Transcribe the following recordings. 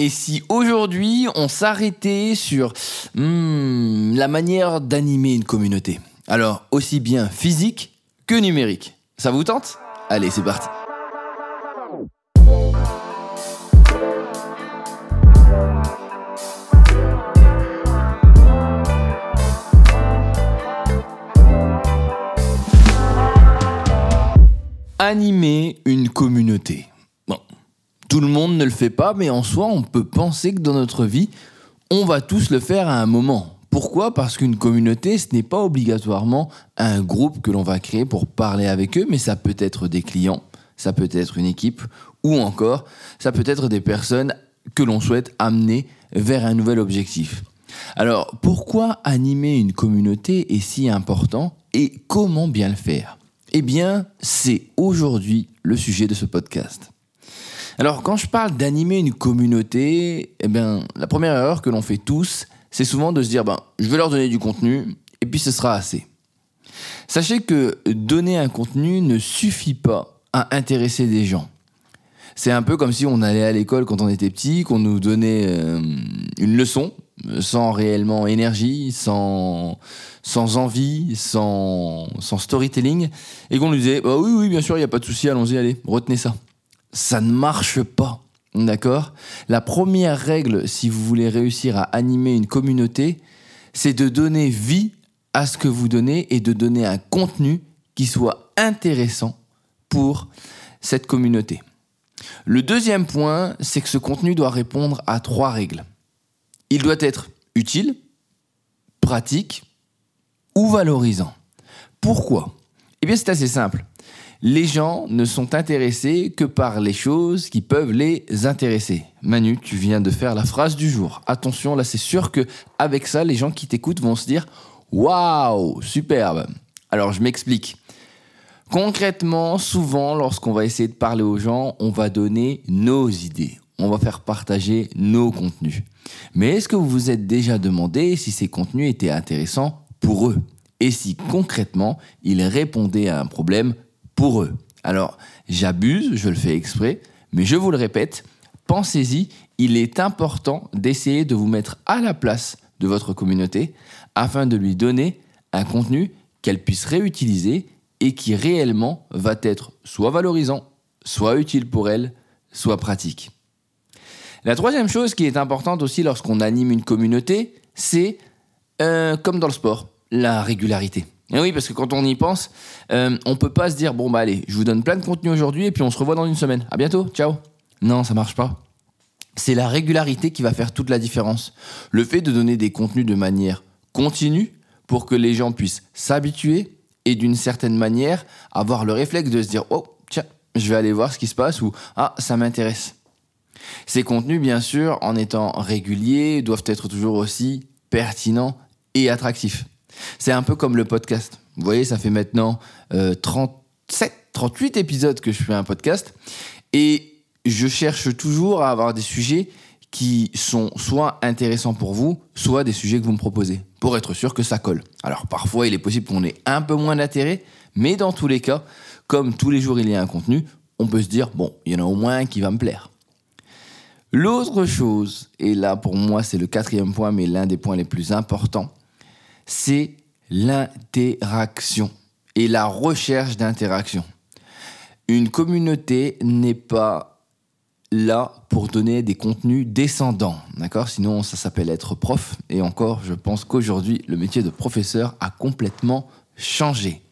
Et si aujourd'hui on s'arrêtait sur hmm, la manière d'animer une communauté Alors aussi bien physique que numérique. Ça vous tente? Allez, c'est parti. Animer une communauté. Tout le monde ne le fait pas, mais en soi, on peut penser que dans notre vie, on va tous le faire à un moment. Pourquoi? Parce qu'une communauté, ce n'est pas obligatoirement un groupe que l'on va créer pour parler avec eux, mais ça peut être des clients, ça peut être une équipe, ou encore, ça peut être des personnes que l'on souhaite amener vers un nouvel objectif. Alors, pourquoi animer une communauté est si important et comment bien le faire? Eh bien, c'est aujourd'hui le sujet de ce podcast. Alors, quand je parle d'animer une communauté, eh bien, la première erreur que l'on fait tous, c'est souvent de se dire, ben, je vais leur donner du contenu, et puis ce sera assez. Sachez que donner un contenu ne suffit pas à intéresser des gens. C'est un peu comme si on allait à l'école quand on était petit, qu'on nous donnait euh, une leçon, sans réellement énergie, sans, sans envie, sans, sans storytelling, et qu'on nous disait bah oui, oui, bien sûr, il n'y a pas de souci, allons-y, allez, retenez ça. Ça ne marche pas, d'accord? La première règle, si vous voulez réussir à animer une communauté, c'est de donner vie à ce que vous donnez et de donner un contenu qui soit intéressant pour cette communauté. Le deuxième point, c'est que ce contenu doit répondre à trois règles. Il doit être utile, pratique ou valorisant. Pourquoi? Eh bien c'est assez simple. Les gens ne sont intéressés que par les choses qui peuvent les intéresser. Manu, tu viens de faire la phrase du jour. Attention, là c'est sûr que avec ça, les gens qui t'écoutent vont se dire Waouh, superbe. Alors je m'explique. Concrètement, souvent, lorsqu'on va essayer de parler aux gens, on va donner nos idées on va faire partager nos contenus. Mais est-ce que vous vous êtes déjà demandé si ces contenus étaient intéressants pour eux? Et si concrètement, ils répondaient à un problème pour eux Alors, j'abuse, je le fais exprès, mais je vous le répète, pensez-y, il est important d'essayer de vous mettre à la place de votre communauté afin de lui donner un contenu qu'elle puisse réutiliser et qui réellement va être soit valorisant, soit utile pour elle, soit pratique. La troisième chose qui est importante aussi lorsqu'on anime une communauté, c'est, euh, comme dans le sport, la régularité. Et oui, parce que quand on y pense, euh, on peut pas se dire, bon bah allez, je vous donne plein de contenu aujourd'hui et puis on se revoit dans une semaine. À bientôt, ciao. Non, ça marche pas. C'est la régularité qui va faire toute la différence. Le fait de donner des contenus de manière continue pour que les gens puissent s'habituer et d'une certaine manière avoir le réflexe de se dire, oh tiens, je vais aller voir ce qui se passe ou ah ça m'intéresse. Ces contenus, bien sûr, en étant réguliers, doivent être toujours aussi pertinents et attractifs. C'est un peu comme le podcast. Vous voyez, ça fait maintenant 37, euh, 38 épisodes que je fais un podcast et je cherche toujours à avoir des sujets qui sont soit intéressants pour vous, soit des sujets que vous me proposez, pour être sûr que ça colle. Alors parfois, il est possible qu'on ait un peu moins d'intérêt, mais dans tous les cas, comme tous les jours il y a un contenu, on peut se dire, bon, il y en a au moins un qui va me plaire. L'autre chose, et là pour moi c'est le quatrième point, mais l'un des points les plus importants, c'est l'interaction et la recherche d'interaction. Une communauté n'est pas là pour donner des contenus descendants, d'accord? Sinon ça s'appelle être prof, et encore je pense qu'aujourd'hui le métier de professeur a complètement changé.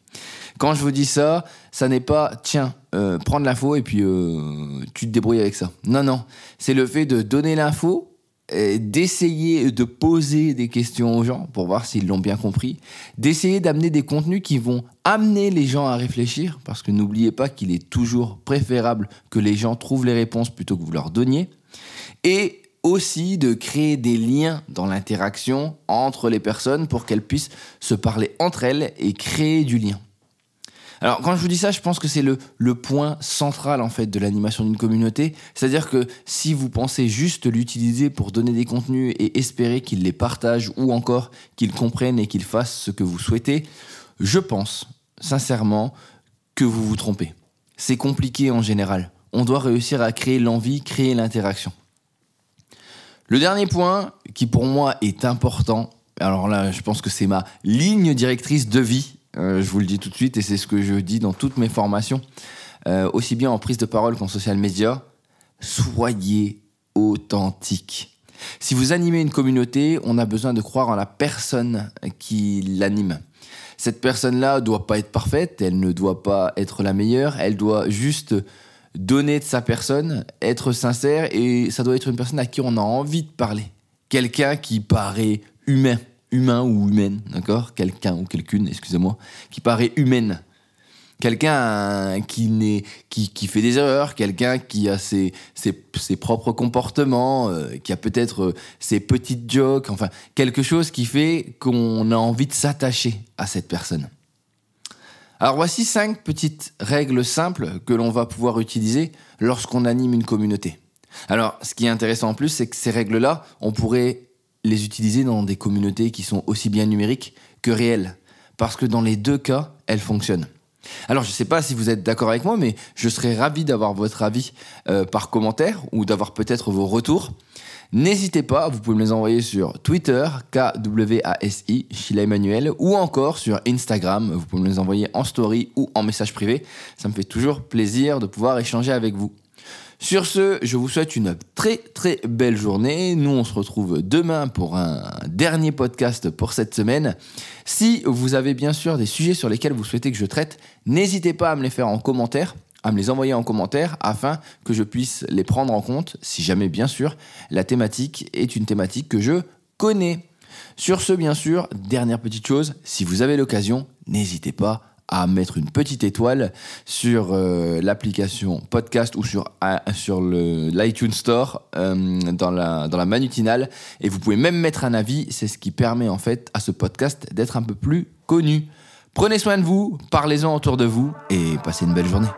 Quand je vous dis ça, ça n'est pas tiens, euh, prendre l'info et puis euh, tu te débrouilles avec ça. Non, non. C'est le fait de donner l'info, d'essayer de poser des questions aux gens pour voir s'ils l'ont bien compris, d'essayer d'amener des contenus qui vont amener les gens à réfléchir, parce que n'oubliez pas qu'il est toujours préférable que les gens trouvent les réponses plutôt que vous leur donniez, et aussi de créer des liens dans l'interaction entre les personnes pour qu'elles puissent se parler entre elles et créer du lien. Alors quand je vous dis ça, je pense que c'est le, le point central en fait de l'animation d'une communauté. C'est-à-dire que si vous pensez juste l'utiliser pour donner des contenus et espérer qu'ils les partagent ou encore qu'ils comprennent et qu'ils fassent ce que vous souhaitez, je pense sincèrement que vous vous trompez. C'est compliqué en général. On doit réussir à créer l'envie, créer l'interaction. Le dernier point qui pour moi est important, alors là je pense que c'est ma ligne directrice de vie, euh, je vous le dis tout de suite et c'est ce que je dis dans toutes mes formations, euh, aussi bien en prise de parole qu'en social media, soyez authentique. Si vous animez une communauté, on a besoin de croire en la personne qui l'anime. Cette personne-là doit pas être parfaite, elle ne doit pas être la meilleure, elle doit juste donner de sa personne, être sincère et ça doit être une personne à qui on a envie de parler. Quelqu'un qui paraît humain, humain ou humaine, d'accord? Quelqu'un ou quelqu'une, excusez-moi, qui paraît humaine quelqu'un qui, qui, qui fait des erreurs, quelqu'un qui a ses, ses, propres comportements, euh, qui a peut-être euh, ses petites jokes, enfin quelque chose qui fait qu'on a envie de s'attacher à cette personne. Alors voici cinq petites règles simples que l'on va pouvoir utiliser lorsqu'on anime une communauté. Alors ce qui est intéressant en plus, c'est que ces règles-là, on pourrait les utiliser dans des communautés qui sont aussi bien numériques que réelles. Parce que dans les deux cas, elles fonctionnent. Alors je ne sais pas si vous êtes d'accord avec moi, mais je serais ravi d'avoir votre avis euh, par commentaire ou d'avoir peut-être vos retours. N'hésitez pas, vous pouvez me les envoyer sur Twitter, KWASI, Sheila Emmanuel, ou encore sur Instagram, vous pouvez me les envoyer en story ou en message privé. Ça me fait toujours plaisir de pouvoir échanger avec vous. Sur ce, je vous souhaite une très très belle journée. Nous, on se retrouve demain pour un dernier podcast pour cette semaine. Si vous avez bien sûr des sujets sur lesquels vous souhaitez que je traite, n'hésitez pas à me les faire en commentaire à me les envoyer en commentaire afin que je puisse les prendre en compte si jamais bien sûr la thématique est une thématique que je connais. Sur ce bien sûr, dernière petite chose, si vous avez l'occasion, n'hésitez pas à mettre une petite étoile sur euh, l'application podcast ou sur, sur l'iTunes Store euh, dans, la, dans la manutinale. Et vous pouvez même mettre un avis, c'est ce qui permet en fait à ce podcast d'être un peu plus connu. Prenez soin de vous, parlez-en autour de vous et passez une belle journée.